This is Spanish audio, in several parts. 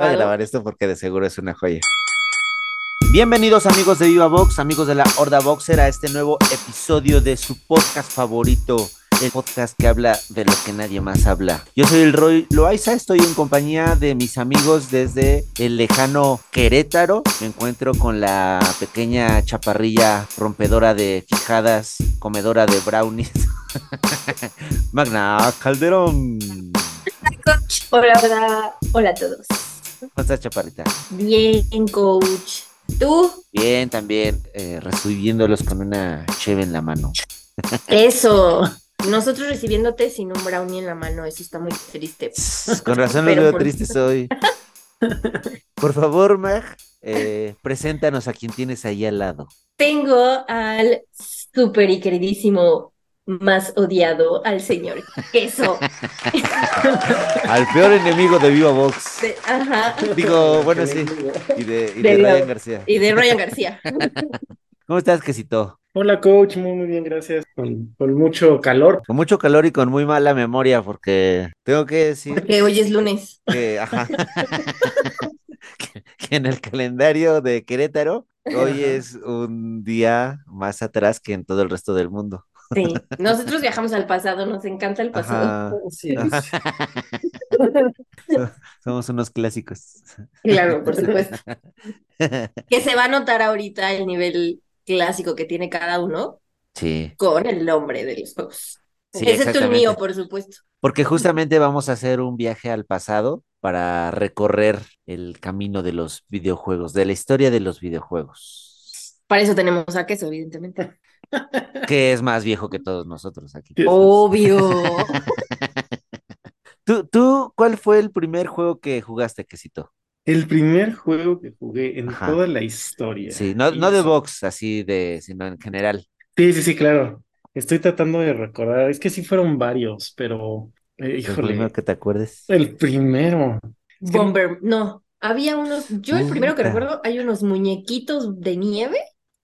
Voy a grabar esto porque de seguro es una joya. Bienvenidos amigos de Viva Box, amigos de la Horda Boxer, a este nuevo episodio de su podcast favorito, el podcast que habla de lo que nadie más habla. Yo soy el Roy Loaiza, estoy en compañía de mis amigos desde el lejano Querétaro. Me encuentro con la pequeña chaparrilla rompedora de quijadas, comedora de brownies. Magna Calderón. Hola, hola, hola a todos. ¿Cómo estás, chaparrita? Bien, coach. ¿Tú? Bien, también, eh, recibiéndolos con una cheve en la mano. Eso. Nosotros recibiéndote sin un brownie en la mano, eso está muy triste. Con razón los Pero veo por- tristes hoy. Por favor, Mag, eh, preséntanos a quien tienes ahí al lado. Tengo al súper y queridísimo más odiado, al señor Queso. Al peor enemigo de Viva Box. De- ajá. Digo, bueno, sí. Y de, y de De Viva- Ryan García. Y de Ryan García. ¿Cómo estás, Quesito? Hola coach, muy muy bien, gracias. Con, con mucho calor. Con mucho calor y con muy mala memoria, porque tengo que decir Porque hoy es lunes. que, ajá, que, que en el calendario de Querétaro, hoy es un día más atrás que en todo el resto del mundo. Sí. Nosotros viajamos al pasado, nos encanta el pasado. Sí. Somos unos clásicos. Claro, por supuesto. Que se va a notar ahorita el nivel clásico que tiene cada uno Sí, con el nombre de los juegos. sí, Excepto el mío, por supuesto. Porque justamente vamos a hacer un viaje al pasado para recorrer el camino de los videojuegos, de la historia de los videojuegos, Para eso tenemos a queso, evidentemente. Que es más viejo que todos nosotros aquí. Obvio. ¿Tú, tú, cuál fue el primer juego que jugaste, Quesito? El primer juego que jugué en Ajá. toda la historia. Sí, no, no de box, así de, sino en general. Sí, sí, sí, claro. Estoy tratando de recordar. Es que sí fueron varios, pero eh, El híjole, primero que te acuerdes. el primero. Es que no- Bomber. No, había unos. Yo el primero que recuerdo, hay unos muñequitos de nieve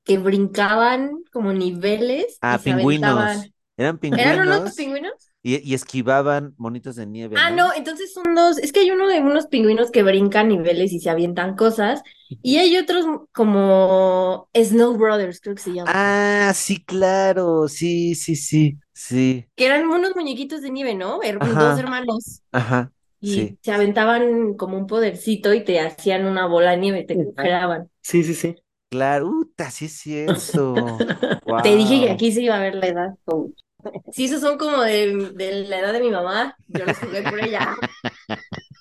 que brincaban como niveles Ah, pingüinos. aventaban. Eran ¿Eran unos pingüinos pingüinos? y, y esquivaban monitos de nieve, Ah, ¿no? no, entonces son dos. Es que hay uno de unos pingüinos que brincan niveles y se avientan cosas. Y hay otros como Snow Brothers, creo que se llama. Ah, sí, claro, sí, sí, sí, sí, Que eran unos muñequitos de nieve, ¿no? Her- Ajá. Dos hermanos. ajá, Y sí. se aventaban como un podercito y te hacían una bola de nieve, te congelaban. Sí, sí, sí. Claro, uta, sí es cierto. Te dije que aquí se iba a ver la edad. coach. Si esos son como de, de la edad de mi mamá, yo los jugué por ella.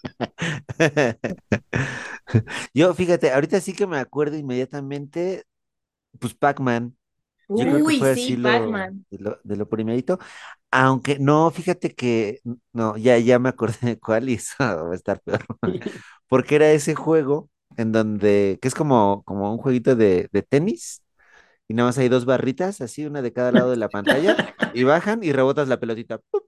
Yo, fíjate, ahorita sí que me acuerdo inmediatamente, pues Pac-Man. Yo creo que Uy, fue sí, así lo, Pac-Man. de lo, de lo primerito. Aunque no, fíjate que, no, ya, ya me acordé de cuál y eso va a estar peor. Porque era ese juego en donde, que es como, como un jueguito de, de tenis, y nada más hay dos barritas, así, una de cada lado de la pantalla, y bajan y rebotas la pelotita. ¡pup!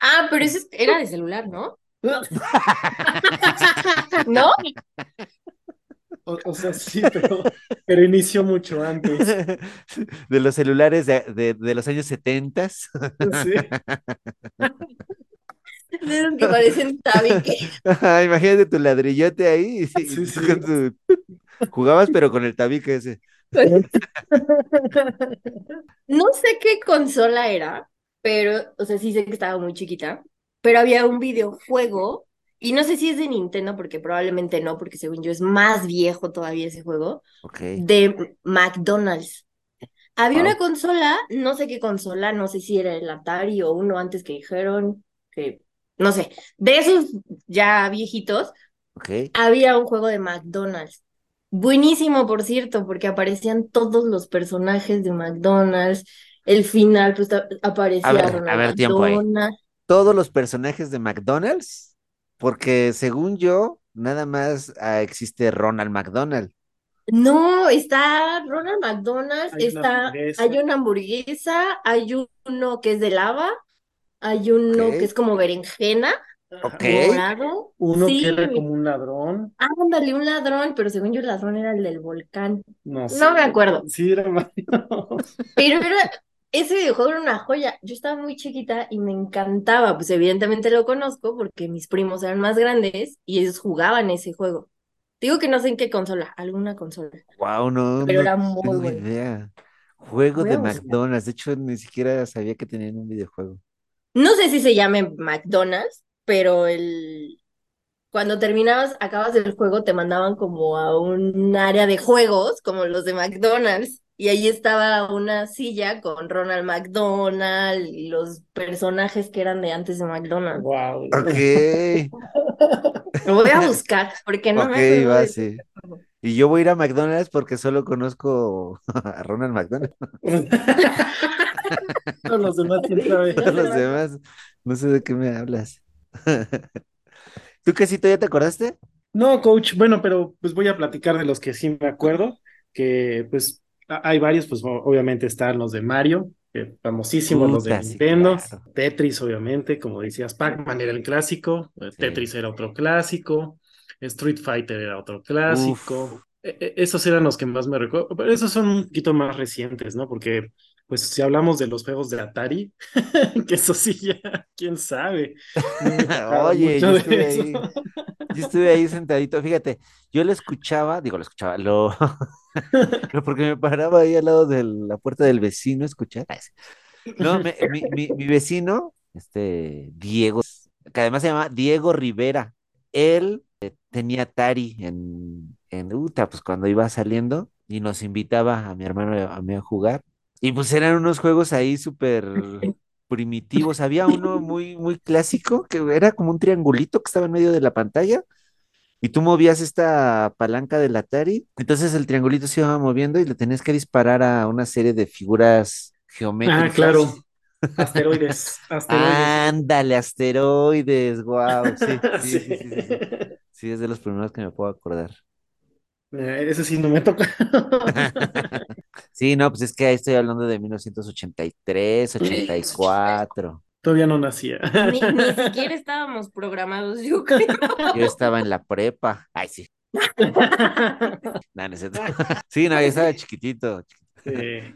Ah, pero ese es- era de celular, ¿no? ¿No? O, o sea, sí, pero, pero inició mucho antes. De los celulares de, de- de los años 70. Sí. De esos que parecen tabique. Ajá, Imagínate tu ladrillote ahí. y sí, Sí, sí. con tu- Jugabas, pero con el tabique ese. No sé qué consola era, pero, o sea, sí sé que estaba muy chiquita, pero había un videojuego, y no sé si es de Nintendo, porque probablemente no, porque según yo es más viejo todavía ese juego, Ok. de McDonald's. Había Wow. una consola, no sé qué consola, no sé si era el Atari o uno antes que dijeron, que no sé, de esos ya viejitos, había un juego de McDonald's. Buenísimo, por cierto, porque aparecían todos los personajes de McDonald's. El final, pues aparecía A ver, a Ronald ver, tiempo ahí. Todos los personajes de McDonald's, porque según yo, nada más ah, existe Ronald McDonald. No, está Ronald McDonald, Hay una está, hay una hamburguesa, hay uno que es de lava, hay uno que es como berenjena, Ok. morado. Uno Sí, que era como un ladrón. ándale, un ladrón, pero según yo el ladrón era el del volcán. No No sé. me acuerdo. Sí, era varios. Pero era, ese videojuego era una joya. Yo estaba muy chiquita y me encantaba. Pues evidentemente lo conozco porque mis primos eran más grandes y ellos jugaban ese juego. Digo que no sé en qué consola, alguna consola. Wow, no, Pero no era muy tengo bueno. idea. Juego Voy de. McDonald's. De hecho, ni siquiera sabía que tenían un videojuego. No sé si se llame McDonald's, pero el cuando terminabas, acabas el juego, te mandaban como a un área de juegos, como los de McDonald's, y ahí estaba una silla con Ronald McDonald y los personajes que eran de antes de McDonald's. Wow. Ok, Lo voy a buscar porque no ok, me acuerdo va, de sí. Y yo voy a ir a McDonald's porque solo conozco a Ronald McDonald. Todos los demás. Todos los demás, no sé de qué me hablas. ¿Tú qué sí, ya te acordaste? No, coach, bueno, pero pues voy a platicar de los que sí me acuerdo, que pues hay varios, pues obviamente están los de Mario, famosísimos, los de sí, Nintendo, claro. Tetris, obviamente, como decías, Pac-Man era el clásico, eh, Sí. Tetris era otro clásico, Street Fighter era otro clásico. E- e- Esos eran los que más me recuerdo, pero esos son un poquito más recientes, ¿no? Porque, pues, si hablamos de los juegos de Atari, que eso sí ya, quién sabe. No Oye, yo estuve ahí, yo estuve ahí sentadito, fíjate, yo lo escuchaba, digo, lo escuchaba, lo, porque me paraba ahí al lado de la puerta del vecino a escuchar. No, me- mi, mi- mi vecino, este Diego, que además se llama Diego Rivera, él tenía Atari en, en Utah, pues cuando iba saliendo y nos invitaba a mi hermano y a mí a jugar. Y pues eran unos juegos ahí súper primitivos. Había uno muy, muy clásico que era como un triangulito que estaba en medio de la pantalla y tú movías esta palanca del Atari. Entonces el triangulito se iba moviendo y le tenías que disparar a una serie de figuras Ah, geométricas. claro. Asteroides, asteroides. Ándale, asteroides, wow, sí, sí, sí, Sí. sí, sí, es de los primeros que me puedo acordar. Eh, Ese sí no me toca. Sí, no, pues es que ahí estoy hablando de 1983, 84. Todavía no nacía. Ni, ni siquiera estábamos programados, yo creo. Yo estaba en la prepa. Ay, sí. No, no. Sí, no, yo estaba chiquitito, Sí.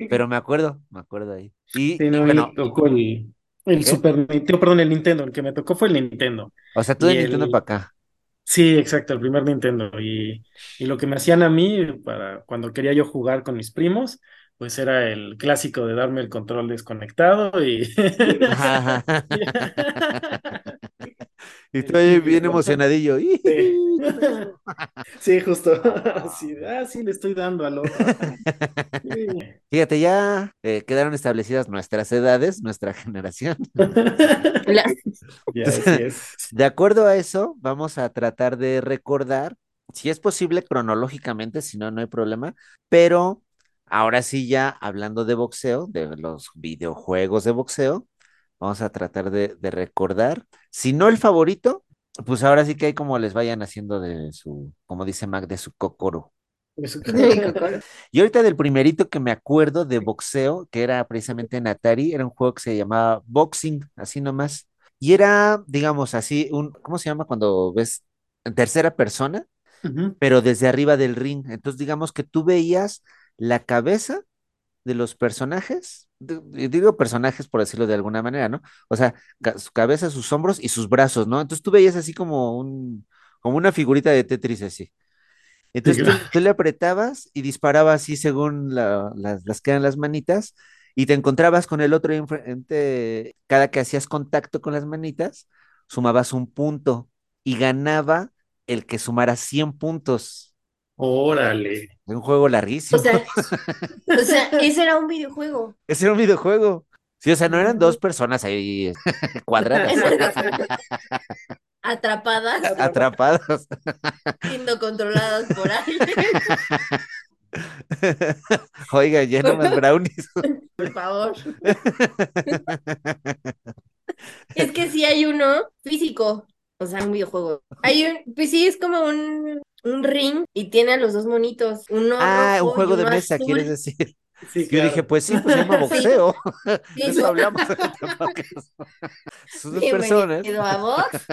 pero me acuerdo, me acuerdo ahí. Y, Sí, y no, mí bueno, me tocó el. Super Nintendo, perdón, el Nintendo, el que me tocó fue el Nintendo. o sea, tú de Y Nintendo el- para acá. Sí, exacto, el primer Nintendo. Y, y lo que me hacían a mí para cuando quería yo jugar con mis primos, pues era el clásico de darme el control desconectado y estoy bien emocionadillo. Sí. Sí, justo. Sí, ah, sí, le estoy dando al otro. Sí. Fíjate, ya eh, quedaron establecidas nuestras edades, nuestra generación. La- Ya, así es. De acuerdo a eso, vamos a tratar de recordar, si es posible cronológicamente, si no, no hay problema, pero ahora sí ya hablando de boxeo, de los videojuegos de boxeo, vamos a tratar de, de recordar, si no el favorito, pues ahora sí que hay como les vayan haciendo de su, como dice Mac, de su cocoro. Y ahorita del primerito que me acuerdo de boxeo, que era precisamente en Atari, era un juego que se llamaba Boxing, así nomás. Y era, digamos, así, un, ¿cómo se llama cuando ves en tercera persona, pero desde arriba del ring? Entonces, digamos que tú veías la cabeza de los personajes, digo personajes por decirlo de alguna manera, ¿no? O sea, su cabeza, sus hombros y sus brazos, ¿no? Entonces tú veías así como un, como una figurita de Tetris así. Entonces tú, le apretabas y disparaba así según la- las, las que eran las manitas y te encontrabas con el otro enfrente. Cada que hacías contacto con las manitas, sumabas un punto y ganaba el que sumara 100 puntos. Órale. Un juego O larguísimo. sea, o sea, ese era un videojuego. Ese era un videojuego. Sí, o sea, no eran dos personas ahí cuadradas, Atrapadas, atrapadas. siendo controladas por alguien, Oiga, ya no más brownies. por favor. Es que sí hay uno físico, o sea, un videojuego. Hay un, pues sí, es como un, un ring y tiene a los dos monitos, uno Ah, un y juego de mesa, azul. ¿quieres decir? Sí, Yo claro. dije, pues sí, pues se llama boxeo. Sí, De eso hablamos. Es- Son dos personas. Vox,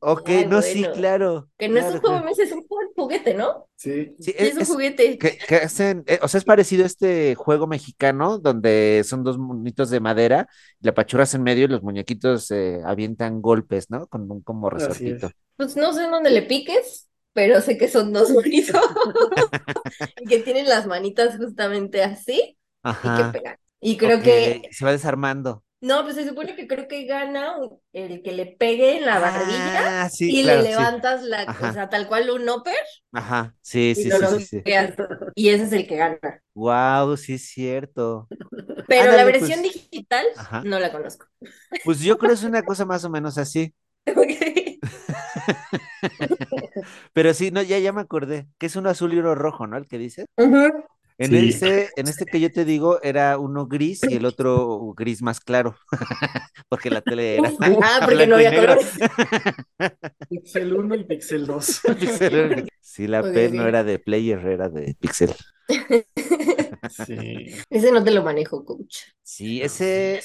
Ok, Ay, no, sí, claro. que no es un claro, juego claro. es un juguete, ¿no? Sí. Es un es- juguete. que, que hacen, eh, o sea, es parecido a este juego mexicano donde son dos monitos de madera, la pachurras en medio y los muñequitos eh, avientan golpes, ¿no? Con un como es. resortito. Pues no sé en dónde le piques, pero sé que son dos bonitos. Y que tienen las manitas justamente así y que Ajá. pegan. Y creo ok, que, se va desarmando. no, pues se supone que creo que gana el que le pegue en la barbilla Ah, sí, y claro, le sí. levantas la, Ajá. o sea, tal cual un upper Ajá, sí, sí, sí, sí, sí. Y ese es el que gana. Wow, sí es cierto. Pero la Ándale, versión pues. digital Ajá. no la conozco. Pues yo creo que es una cosa más o menos así. Ok. Pero sí, no, ya, ya me acordé, que es uno azul y uno rojo, ¿no? El que dice. En Sí. este, en este que yo te digo, era uno gris y el otro gris más claro. Porque la tele era Ah, porque no había colores. Pixel 1 y Pixel 2. Pixel. Sí, la P no era de player, era de pixel. Sí. Ese no te lo manejo, coach. Sí, ese,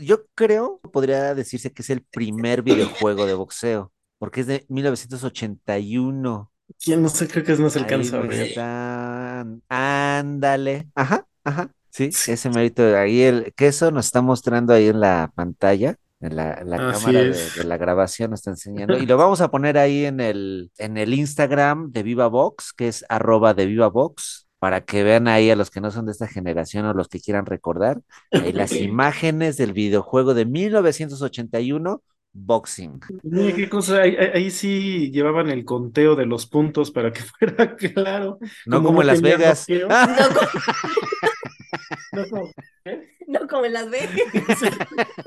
yo creo, podría decirse que es el primer videojuego de boxeo, porque es de 1981. ¿Quién no sé? Creo que se Ahí alcanza a ándale, ajá, ajá, sí, Sí. ese mérito, ahí el queso nos está mostrando ahí en la pantalla, en la, en la Así cámara de, es. de la grabación nos está enseñando, y lo vamos a poner ahí en el, en el Instagram de Viva Box, que es arroba de Viva Box, para que vean ahí a los que no son de esta generación o los que quieran recordar, ahí las imágenes del videojuego de 1981, Boxing. Mira qué cosa, ahí, sí llevaban el conteo de los puntos para que fuera claro. No como en Las Vegas. bloqueo, No, co- no como- ¿eh? no como en Las Vegas.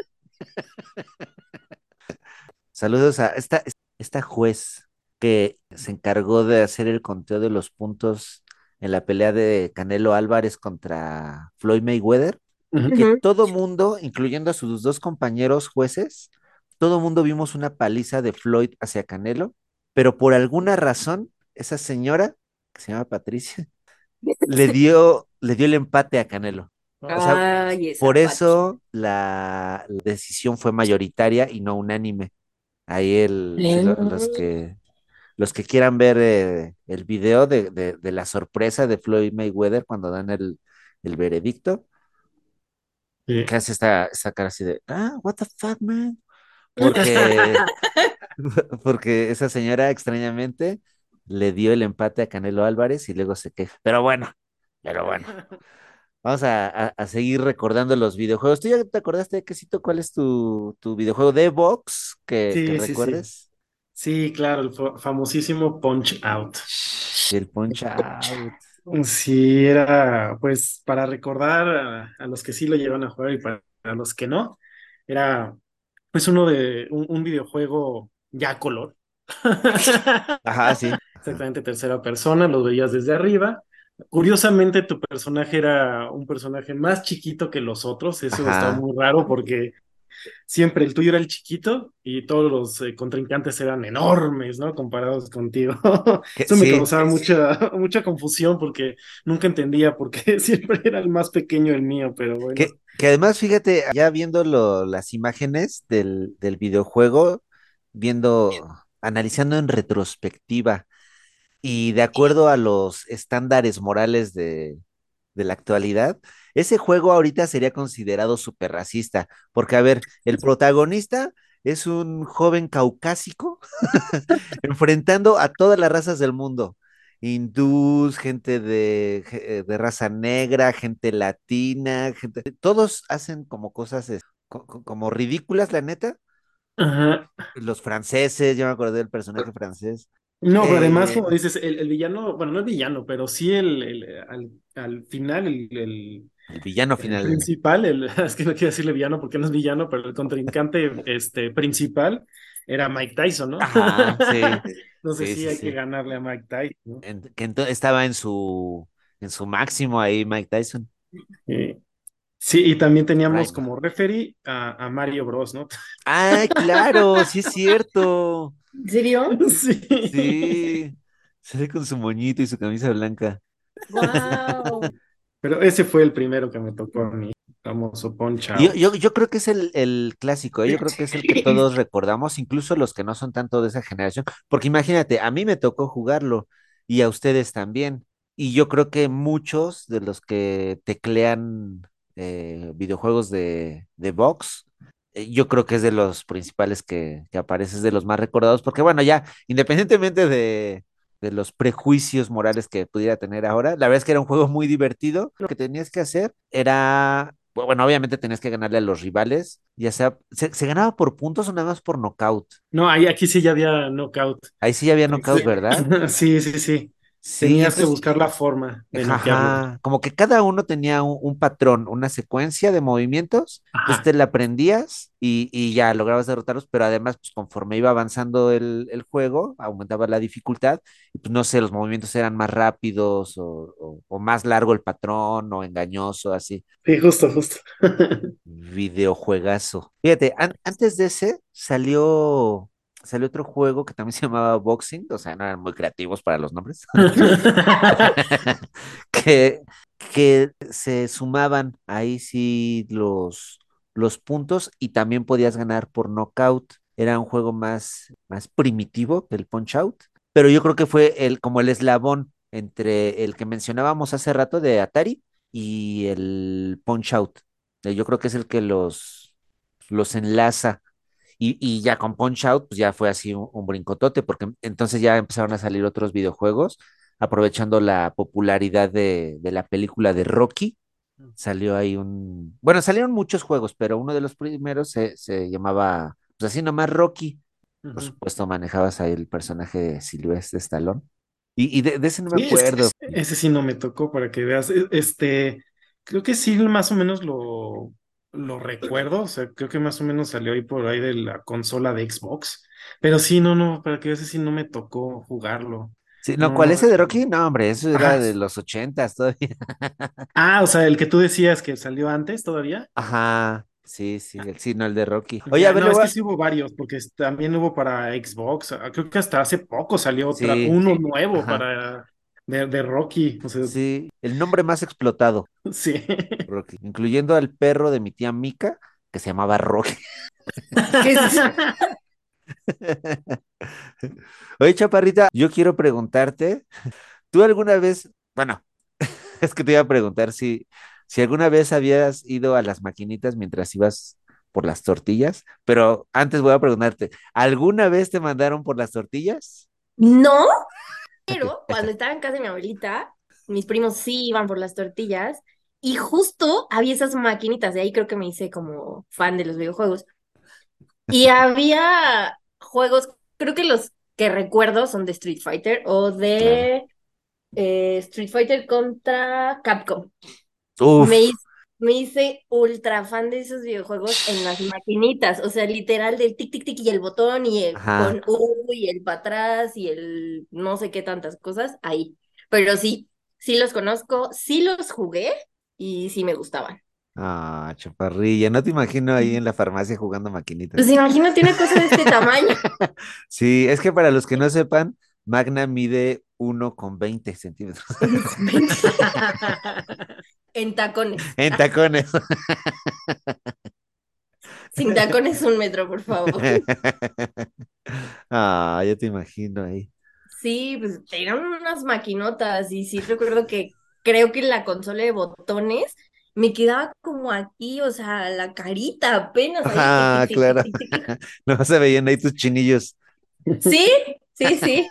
Saludos a esta, esta juez que se encargó de hacer el conteo de los puntos en la pelea de Canelo Álvarez contra Floyd Mayweather, que todo mundo, incluyendo a sus dos compañeros jueces, todo mundo vimos una paliza de Floyd hacia Canelo, pero por alguna razón, esa señora, que se llama Patricia, le dio, le dio el empate a Canelo. O sea, Ay, esa Por eso la, la decisión fue mayoritaria y no unánime. Ahí el, los que los que quieran ver eh, el video de, de- de la sorpresa de Floyd Mayweather cuando dan el, el veredicto, Sí. que hace esta, esta cara así de, ah, what the fuck, man. Porque, porque esa señora extrañamente le dio el empate a Canelo Álvarez y luego se queja. Pero bueno, pero bueno. Vamos a, a- a seguir recordando los videojuegos. ¿Tú ya te acordaste, Quesito, cuál es tu, tu videojuego de box que, que Sí, sí, sí. recuerdes? Sí, claro, el fa- famosísimo Punch Out. El Punch Out. Sí, era pues para recordar a, a los que sí lo llevan a jugar y para, para los que no, era pues uno de un, un videojuego ya a color. Ajá, sí. Exactamente, tercera persona, lo veías desde arriba. Curiosamente, tu personaje era un personaje más chiquito que los otros. Eso Ajá. está muy raro porque siempre el tuyo era el chiquito y todos los eh, contrincantes eran enormes, ¿no? Comparados contigo. Eso me sí. causaba mucha, mucha confusión porque nunca entendía por qué siempre era el más pequeño el mío, pero bueno. Que, que además, fíjate, ya viendo lo- las imágenes del, del videojuego, viendo, analizando en retrospectiva y de acuerdo a los estándares morales de, de la actualidad, ese juego ahorita sería considerado súper racista, porque a ver, el protagonista es un joven caucásico enfrentando a todas las razas del mundo. Hindús, gente de, de raza negra, gente latina, gente, todos hacen como cosas como ridículas, la neta. Ajá. Los franceses, yo me acordé del personaje francés. No, pero además, Eh, como dices, el, el villano, bueno, no es villano, pero sí el, el- al, al final, el, el- El villano el final. principal, el, es que no quiero decirle villano porque no es villano, pero el contrincante este, principal era Mike Tyson, ¿no? Ajá, sí. Entonces sí, sí, sí, hay sí. que ganarle a Mike Tyson, ¿no? En- que estaba en su, en su máximo ahí Mike Tyson. Eh, sí, y también teníamos Right. como referee a, a Mario Bros, ¿no? ¡Ay, claro! Sí es cierto. ¿En serio? Sí. Sí. Sale con su moñito y su camisa blanca. ¡Wow! Pero ese fue el primero que me tocó a mí, famoso Punch Yo, yo, yo creo que es el, el clásico, ¿eh? Yo creo que es el que todos recordamos, incluso los que no son tanto de esa generación, porque imagínate, a mí me tocó jugarlo y a ustedes también, y yo creo que muchos de los que teclean eh, videojuegos de, de box, eh, yo creo que es de los principales que, que aparece, es de los más recordados, porque bueno, ya, independientemente de, de los prejuicios morales que pudiera tener ahora, la verdad es que era un juego muy divertido, lo que tenías que hacer era bueno, obviamente tenías que ganarle a los rivales, ya sea, ¿se, se ganaba por puntos o nada más por knockout? No, ahí aquí sí ya había knockout. Ahí sí ya había knockout, ¿verdad? sí, sí. sí. Sí, Tenías que buscar la forma de ajá, como que cada uno tenía un, un patrón, una secuencia de movimientos, entonces te la aprendías y, y ya lograbas derrotarlos, pero además, pues conforme iba avanzando el, el juego, aumentaba la dificultad, y pues no sé, los movimientos eran más rápidos o, o- o más largo el patrón o engañoso, así. Sí, justo, justo. Videojuegazo. Fíjate, an- antes de ese salió, salió otro juego que también se llamaba Boxing, o sea, no eran muy creativos para los nombres, que, que se sumaban ahí sí los, los puntos y también podías ganar por knockout. Era un juego más, más primitivo que el Punch Out, pero yo creo que fue el, como el eslabón entre el que mencionábamos hace rato de Atari y el Punch Out. Eh, Yo creo que es el que los, los enlaza. Y, y ya con Punch Out, pues ya fue así un, un brincotote, porque entonces ya empezaron a salir otros videojuegos, aprovechando la popularidad de, de la película de Rocky. Salió ahí un. Bueno, salieron muchos juegos, pero uno de los primeros se, se llamaba, pues así nomás Rocky. Por supuesto, manejabas ahí el personaje de Sylvester Stallone. Y, y de, de ese no me Sí, acuerdo. ese, ese sí no me tocó para que veas. E- Este, creo que sí, más o menos lo, lo recuerdo. O sea, creo que más o menos salió ahí por ahí de la consola de Xbox. Pero sí, no, no, para que ese sí no me tocó jugarlo. Sí, no, No, ¿cuál ese de Rocky? No, hombre, eso era Ajá. de los ochentas todavía. Ah, o sea, el que tú decías que salió antes todavía. Ajá, sí, sí, el, sí, no, el de Rocky. Oye, a ver, no, es que sí hubo varios, porque también hubo para Xbox. ah, Creo que hasta hace poco salió otra, Sí, uno nuevo ajá, para de, de Rocky. O sea, sí, el nombre más explotado, sí. Rocky, incluyendo al perro de mi tía Mica, que se llamaba Rocky. ¿Qué es? Oye, Chaparrita, yo quiero preguntarte, ¿tú alguna vez, bueno, es que te iba a preguntar si, si alguna vez habías ido a las maquinitas mientras ibas por las tortillas, pero antes voy a preguntarte, ¿alguna vez te mandaron por las tortillas? No, pero cuando estaba en casa de mi abuelita, mis primos sí iban por las tortillas y justo había esas maquinitas, de ahí creo que me hice como fan de los videojuegos. Y había juegos, creo que los que recuerdo son de Street Fighter o Claro. de eh, Street Fighter contra Capcom. Uf, Me hice, me hice ultra fan de esos videojuegos en las maquinitas, o sea, literal del tic tic tic y el botón y el ajá. con U y el para atrás y el no sé qué tantas cosas ahí. Pero sí, sí los conozco, sí los jugué y sí me gustaban. Ah, chaparrilla, no te imagino ahí en la farmacia jugando maquinitas. Pues imagínate una cosa de este tamaño. Sí, es que para los que no sepan, Magna mide 1,20 centímetros En tacones. en tacones. Sin tacones un metro, por favor. Ah, ya te imagino ahí. Sí, pues eran unas maquinotas y sí recuerdo que creo que la consola de botones me quedaba como aquí, o sea, la carita apenas ahí, Ah, tic, claro. tic, tic. No se veían ahí tus chinillos. Sí, sí, sí.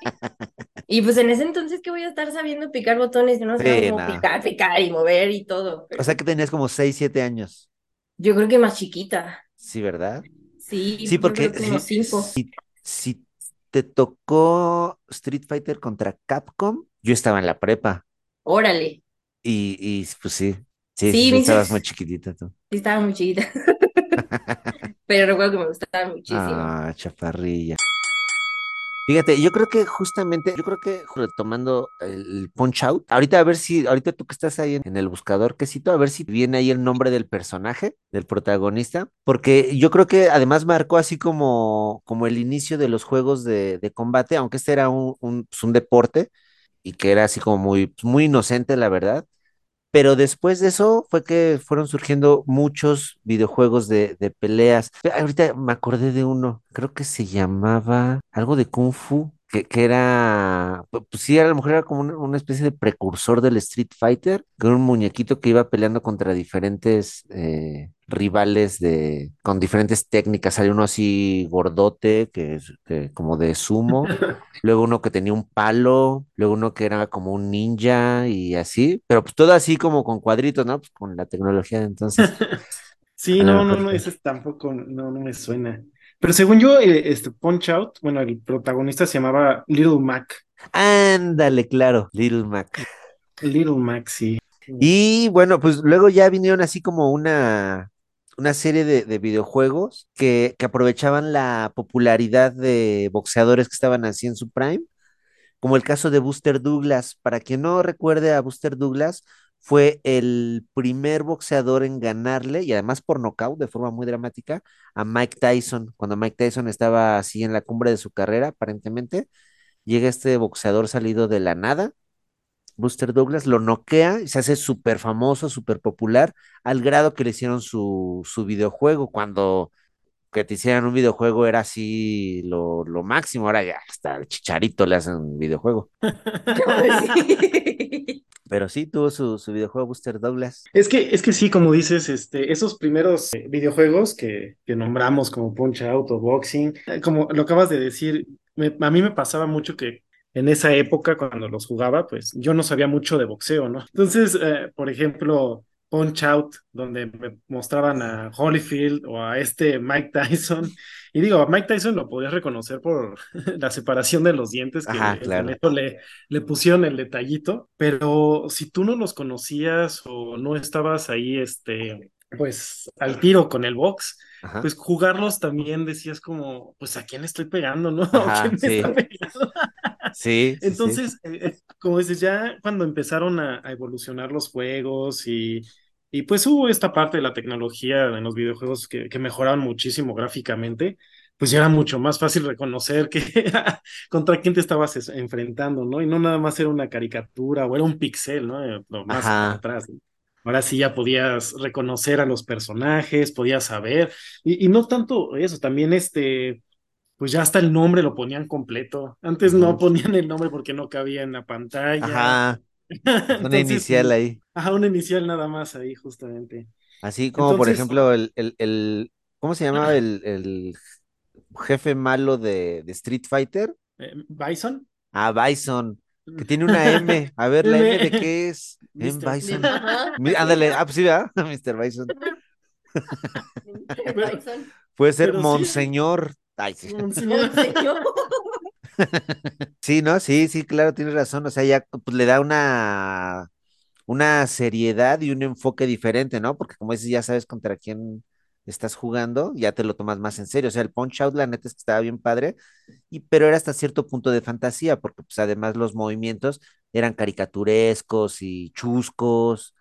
Y pues en ese entonces que voy a estar sabiendo picar botones, yo no Sí, cómo no. picar, picar y mover y todo, O sea que tenías como 6, 7 años. yo creo que más chiquita. Sí, ¿verdad? Sí, Sí, porque como si, si, si te tocó Street Fighter contra Capcom, yo estaba en la prepa. Órale. Y, y pues sí, sí, estabas muy chiquitita tú. sí estaba muy chiquita, pero recuerdo que me gustaba muchísimo. Ah, chaparrilla. Fíjate, yo creo que justamente, yo creo que retomando el Punch Out, ahorita a ver si, ahorita tú que estás ahí en, en el buscador, quesito, a ver si viene ahí el nombre del personaje, del protagonista, porque yo creo que además marcó así como, como el inicio de los juegos de, combate, aunque este era un, un, pues, un deporte, y que era así como muy, pues, muy inocente, la verdad. Pero después de eso fue que fueron surgiendo muchos videojuegos de, de peleas. Pe- Ahorita me acordé de uno, creo que se llamaba algo de Kung Fu, que, que era, pu- pues sí, a lo mejor era como una, una especie de precursor del Street Fighter, que era un muñequito que iba peleando contra diferentes eh, rivales de, con diferentes técnicas. Hay uno así gordote, que es que como de sumo luego uno que tenía un palo, luego uno que era como un ninja y así, pero pues todo así como con cuadritos, ¿no? Pues con la tecnología de entonces, Sí, no, no, no, ese tampoco, no, no me suena. Pero según yo, eh, este Punch Out, bueno, el protagonista se llamaba Little Mac. Ándale, claro, Little Mac. Little Mac, sí. Y bueno, pues luego ya vinieron así como una, una serie de, de videojuegos que, que aprovechaban la popularidad de boxeadores que estaban así en su prime como el caso de Buster Douglas. Para quien no recuerde a Buster Douglas, fue el primer boxeador en ganarle, y además por nocaut, de forma muy dramática, a Mike Tyson. Cuando Mike Tyson estaba así en la cumbre de su carrera, aparentemente, llega este boxeador salido de la nada. Buster Douglas lo noquea y se hace súper famoso, súper popular, al grado que le hicieron su, su videojuego. Cuando que te hicieran un videojuego era así lo, lo máximo. Ahora ya hasta el chicharito le hacen un videojuego. Pero sí tuvo su, su videojuego Buster Douglas. Es que, es que sí, como dices, este, esos primeros eh, videojuegos que, que nombramos como Punch Out o Boxing, eh, como lo acabas de decir, me- a mí me pasaba mucho que en esa época, cuando los jugaba, pues yo no sabía mucho de boxeo, ¿no? Entonces, eh, por ejemplo, Punch Out, donde me mostraban a Holyfield o a este Mike Tyson, y digo, a Mike Tyson lo podías reconocer por la separación de los dientes, que Ajá, claro. le, le pusieron el detallito, pero si tú no los conocías o no estabas ahí, este, pues al tiro con el box, Ajá. pues jugarlos también decías como, pues a quién le estoy pegando, ¿no? ¿O Ajá, quién me sí. está pegando? Sí. Entonces, eh, eh, como dices, ya cuando empezaron a, a evolucionar los juegos y, y pues hubo esta parte de la tecnología en los videojuegos que, que mejoraron muchísimo gráficamente, pues ya era mucho más fácil reconocer que contra quién te estabas es- enfrentando, ¿no? Y no nada más era una caricatura o era un pixel, ¿no? Eh, Lo más Ajá. atrás. ¿no? Ahora sí ya podías reconocer a los personajes, podías saber, y, y no tanto eso, también este pues ya hasta el nombre lo ponían completo. Antes no ponían el nombre porque no cabía en la pantalla. Ajá. Una inicial ahí. ajá, una inicial nada más ahí, justamente. Así como, por ejemplo, el, el, el- ¿cómo se llamaba el, el jefe malo de, de Street Fighter? eh, Bison, Ah, Bison, que tiene una M. A ver, ¿la M de qué es? M. Bison. Mi- Ándale, ah, pues sí, ¿verdad? Mr. Bison. pero, Bison. Puede ser pero sí, Monseñor. Ay, sí. Monseñor. Monseñor. Sí, ¿no? Sí, sí, claro, tienes razón. O sea, ya pues, le da una, una seriedad y un enfoque diferente, ¿no? Porque como dices, ya sabes contra quién estás jugando, ya te lo tomas más en serio. O sea, el Punch Out, la neta es que estaba bien padre, y, pero era hasta cierto punto de fantasía, porque pues además los movimientos eran caricaturescos y chuscos,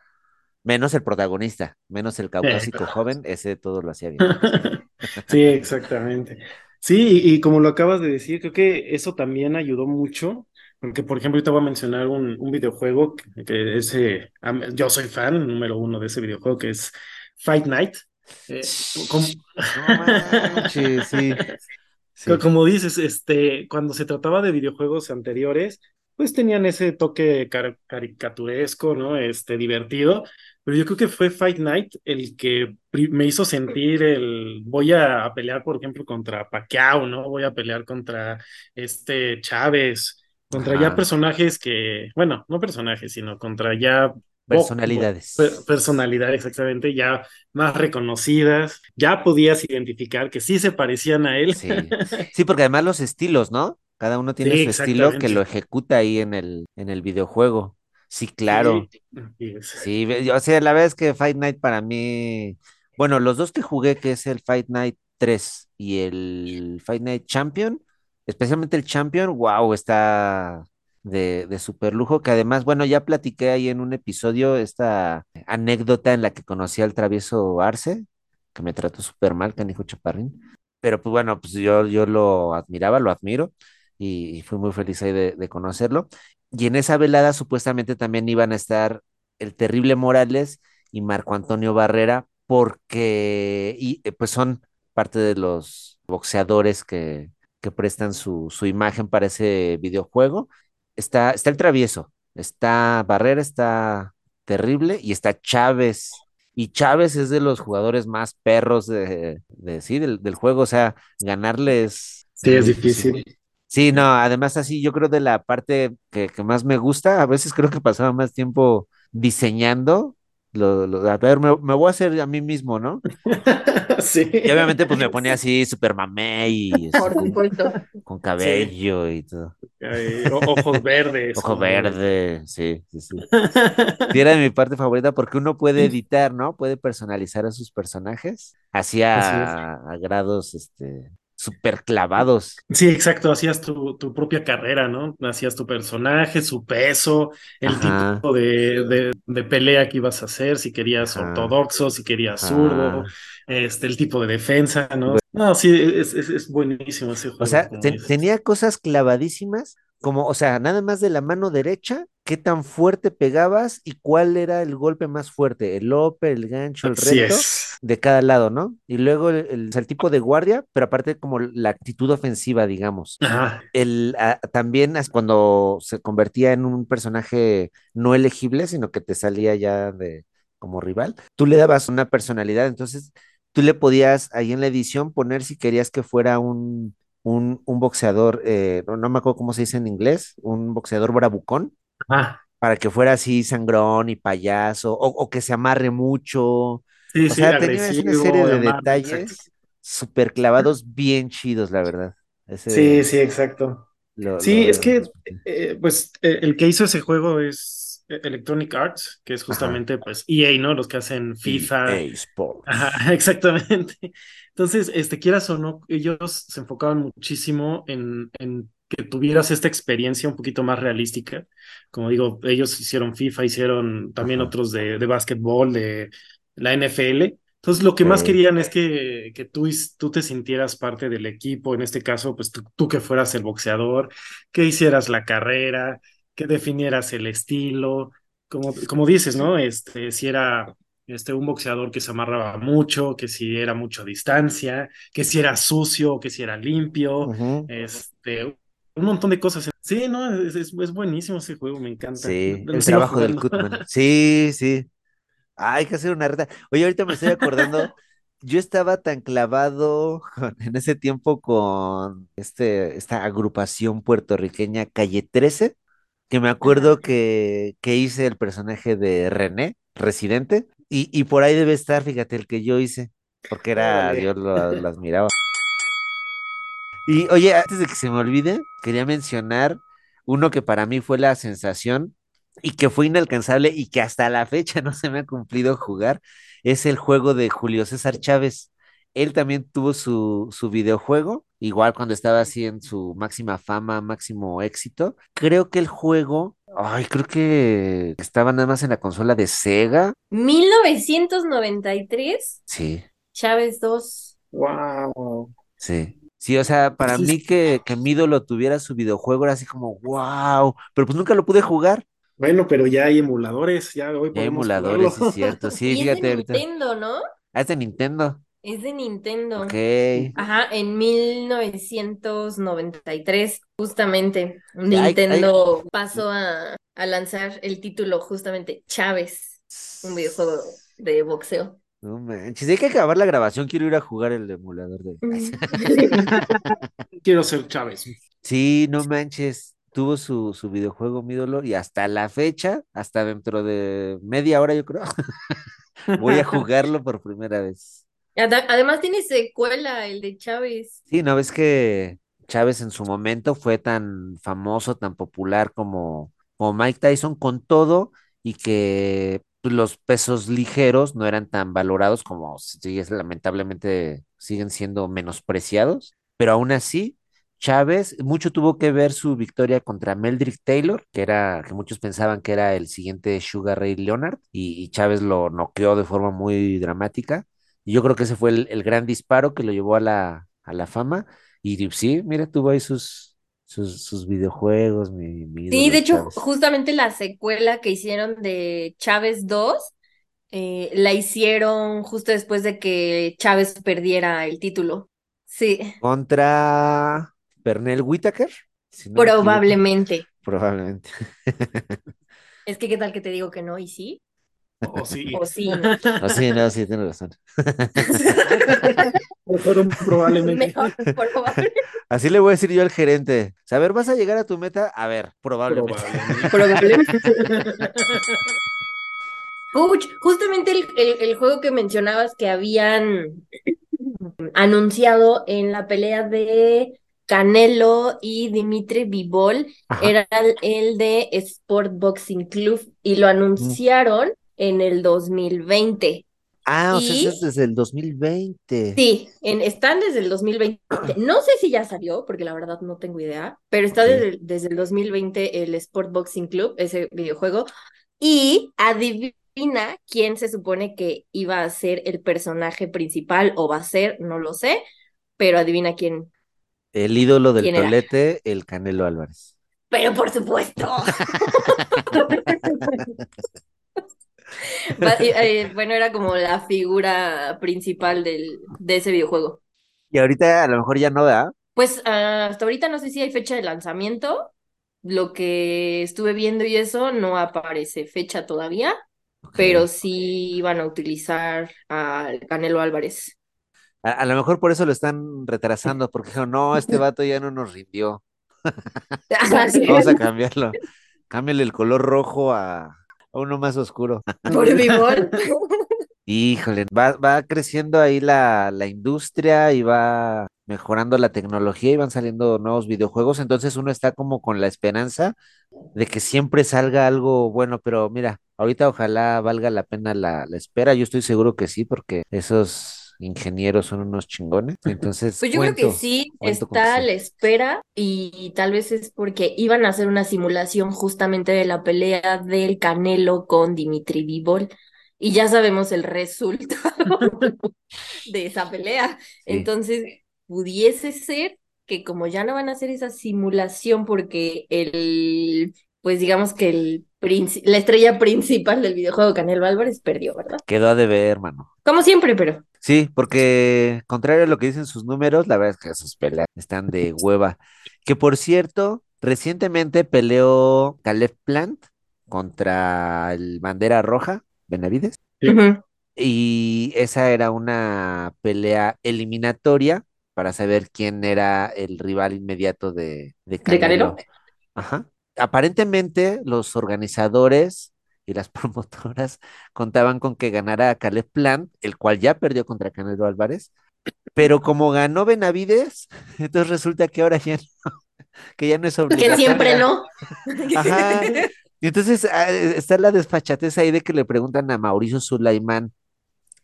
menos el protagonista, menos el caucásico joven, ese todo lo hacía bien. Sí, exactamente. Sí, y, y como lo acabas de decir, creo que eso también ayudó mucho, porque por ejemplo, ahorita voy a mencionar un, un videojuego que, que ese, yo soy fan número uno de ese videojuego, que es Fight Night. Eh, com- No manches, sí, sí. Como dices, este, cuando se trataba de videojuegos anteriores, pues tenían ese toque car- caricaturesco, ¿no? Este, divertido, pero yo creo que fue Fight Night el que me hizo sentir el, voy a, pelear, por ejemplo, contra Pacquiao, ¿no? Voy a pelear contra este Chávez, contra ya Ajá. personajes que, bueno, no personajes, sino contra ya bo- bo- per- Personalidades. personalidades exactamente, ya más reconocidas, ya podías identificar que sí se parecían a él. Sí. Sí, porque además los estilos, ¿no? Cada uno tiene Sí, su estilo que lo ejecuta ahí en el, en el videojuego. Sí, claro. Sí, o sea, la verdad es que Fight Night para mí, bueno, los dos que jugué, que es el Fight Night 3 y el Fight Night Champion, especialmente el Champion, wow, está de, de super lujo, que además, bueno, ya platiqué ahí en un episodio esta anécdota en la que conocí al travieso Arce, que me trató súper mal, canijo chaparrín, pero pues bueno, pues yo, yo lo admiraba, lo admiro. y, fui muy feliz ahí de, de conocerlo. Y en esa velada supuestamente también iban a estar el terrible Morales y Marco Antonio Barrera, porque y, eh, pues son parte de los boxeadores que, que prestan su, su imagen para ese videojuego. Está, está el travieso, está Barrera, está terrible y está Chávez. Y Chávez es de los jugadores más perros de, de sí, del, del juego, o sea, ganarle es Sí, es difícil. Sí, no, además así yo creo de la parte que, que más me gusta, a veces creo que pasaba más tiempo diseñando, lo, lo- a ver, me, me voy a hacer a mí mismo, ¿no? Sí. Y obviamente pues me ponía así súper mamé y Por con, supuesto. con cabello y todo. Ay, ojos verdes. Ojo como- verde, sí, sí, sí. Era de mi parte favorita porque uno puede editar, ¿no? Puede personalizar a sus personajes, así Así es. a, a grados, este, súper clavados. Sí, exacto, hacías tu, tu propia carrera, ¿no? Hacías tu personaje, su peso, el Ajá, tipo de, de, de pelea que ibas a hacer, si querías ajá, ortodoxo, si querías zurdo, este, el tipo de defensa, ¿no? No, sí, es, es, es buenísimo ese O juego, sea, ten- dices. tenía cosas clavadísimas, como, o sea, nada más de la mano derecha, qué tan fuerte pegabas y cuál era el golpe más fuerte, el upper, el gancho, el recto, de cada lado, ¿no? Y luego el, el- tipo de guardia, pero aparte como la actitud ofensiva, digamos. Ajá, El, ah, también cuando se convertía en un personaje no elegible, sino que te salía ya de como rival, tú le dabas una personalidad, entonces tú le podías ahí en la edición poner si querías que fuera un, un, un boxeador, eh, no, no me acuerdo cómo se dice en inglés, un boxeador bravucón, ajá. para que fuera así sangrón y payaso, o, o que se amarre mucho. Sí, O sí, sea, tenías una serie de amar, detalles súper clavados, bien chidos, la verdad. Sí, Ese sí, exacto. lo, Sí, es que, eh, pues, eh, el que hizo ese juego es eh, Electronic Arts, que es Ajá. justamente, pues, EA, ¿no? Los que hacen FIFA. EA Sports. Ajá, exactamente. Entonces, este, quieras o no, ellos se enfocaban muchísimo en, en que tuvieras esta experiencia un poquito más realística. Como digo, ellos hicieron FIFA, hicieron también otros de, de básquetbol, de la NFL. Entonces, lo que más querían es que, que tú, tú te sintieras parte del equipo, en este caso, pues tú, tú que fueras el boxeador, que hicieras la carrera, que definieras el estilo, como, como dices, ¿no? Este, si era este, un boxeador que se amarraba mucho, que si era mucho a distancia, que si era sucio, que si era limpio, Ujú. este, un montón de cosas. Sí, no, es, es, es buenísimo ese juego, me encanta. Sí, Lo el trabajo del. Cutman. Sí, sí. Ah, hay que hacer una reta. Oye, ahorita me estoy acordando, yo estaba tan clavado con- en ese tiempo con este, esta agrupación puertorriqueña Calle 13, que me acuerdo que, que hice el personaje de René, Residente, y, y por ahí debe estar, fíjate, el que yo hice, porque era, yo lo, lo admiraba. Y oye, antes de que se me olvide, quería mencionar uno que para mí fue la sensación y que fue inalcanzable y que hasta la fecha no se me ha cumplido jugar, es el juego de Julio César Chávez. Él también tuvo su, su videojuego, igual cuando estaba así en su máxima fama, máximo éxito. Creo que el juego, ay, creo que estaba nada más en la consola de Sega. 1993, Sí, Chávez 2. Wow. sí. Sí, o sea, para Sí, mí que, que mi ídolo tuviera su videojuego era así como, wow, pero pues nunca lo pude jugar. Bueno, pero ya hay emuladores, ya hoy Ya hay jugarlo. emuladores, sí, es cierto. Sí, Y es de fíjate ahorita. Nintendo, ¿no? Ah, es de Nintendo. Es de Nintendo. Ok. Ajá, en 1993, justamente, Nintendo pasó a, a lanzar el título justamente Chávez, un videojuego de boxeo. No manches, hay que acabar la grabación. Quiero ir a jugar el emulador de. Quiero ser Chávez. Sí, no manches. Tuvo su, su videojuego, mi ídolo, y hasta la fecha, hasta dentro de media hora, yo creo, voy a jugarlo por primera vez. Además tiene secuela, el de Chávez. Sí, ¿no ves que Chávez en su momento fue tan famoso, tan popular como, como Mike Tyson con todo y que los pesos ligeros no eran tan valorados como lamentablemente siguen siendo menospreciados, pero aún así Chávez mucho tuvo que ver su victoria contra Meldrick Taylor, que era que muchos pensaban que era el siguiente Sugar Ray Leonard y, y Chávez lo noqueó de forma muy dramática. Y yo creo que ese fue el, el gran disparo que lo llevó a la, a la fama. Y sí, mira, tuvo ahí sus, sus, sus videojuegos, mi, mi Sí, de hecho, Chávez. justamente la secuela que hicieron de Chávez 2 eh, la hicieron justo después de que Chávez perdiera el título. Sí, Contra Pernell Whitaker, si no probablemente. Probablemente. Es que, ¿qué tal que te digo que no? ¿Y sí? O sí. O sí. No, sí, no, sí, tienes razón. Mejor un probablemente. Mejor, probable- Así le voy a decir yo al gerente. A ver, ¿vas a llegar a tu meta? A ver, probablemente. Probablemente. Coach, justamente el, el- el juego que mencionabas que habían anunciado en la pelea de Canelo y Dimitri Bivol Ajá. era el, el de Sport Boxing Club y lo anunciaron en el 2020. Ah, o sea, Y- es desde el 2020. Sí, en, están desde el 2020. No sé si ya salió, porque la verdad no tengo idea, pero está desde, desde el 2020 el Sport Boxing Club, ese videojuego. Y adivina quién se supone que iba a ser el personaje principal o va a ser, no lo sé, pero adivina quién. El ídolo del tolete, el Canelo Álvarez. Pero por supuesto. Eh, bueno, era como la figura principal del, de ese videojuego. Y ahorita a lo mejor ya no da. Pues ah, hasta ahorita no sé si hay fecha de lanzamiento. Lo que estuve viendo y eso no aparece fecha todavía, pero sí van a utilizar al Canelo Álvarez. A, a lo mejor por eso lo están retrasando, porque no, este vato ya no nos rindió. Así Vamos a cambiarlo. Cámbiale el color rojo a, a uno más oscuro. Por Vivol. Híjole, va, va creciendo ahí la, la industria y va mejorando la tecnología y van saliendo nuevos videojuegos, entonces uno está como con la esperanza de que siempre salga algo bueno, pero mira, ahorita ojalá valga la pena la, la espera, yo estoy seguro que sí, porque esos ingenieros son unos chingones, entonces Pues yo creo que sí, está a la espera y tal vez es porque iban a hacer una simulación justamente de la pelea del Canelo con Dimitri Bivol y ya sabemos el resultado de esa pelea. Sí. Entonces, pudiese ser que como ya no van a hacer esa simulación porque el, pues digamos que el la estrella principal del videojuego Canelo Álvarez perdió, ¿verdad? Quedó a deber, hermano. Como siempre, pero Sí, porque contrario a lo que dicen sus números, la verdad es que sus peleas están de hueva. Que por cierto, recientemente peleó Caleb Plant contra el Bandera Roja, Benavides, Sí. y esa era una pelea eliminatoria para saber quién era el rival inmediato de, de. Canelo. Ajá. Aparentemente, los organizadores y las promotoras contaban con que ganara Caleb Plant, el cual ya perdió contra Canelo Álvarez, pero como ganó Benavides, entonces resulta que ahora ya no, que ya no es Que obligatoria. siempre no. Ajá. Y entonces ah, está la desfachatez ahí de que le preguntan a Mauricio Sulaimán,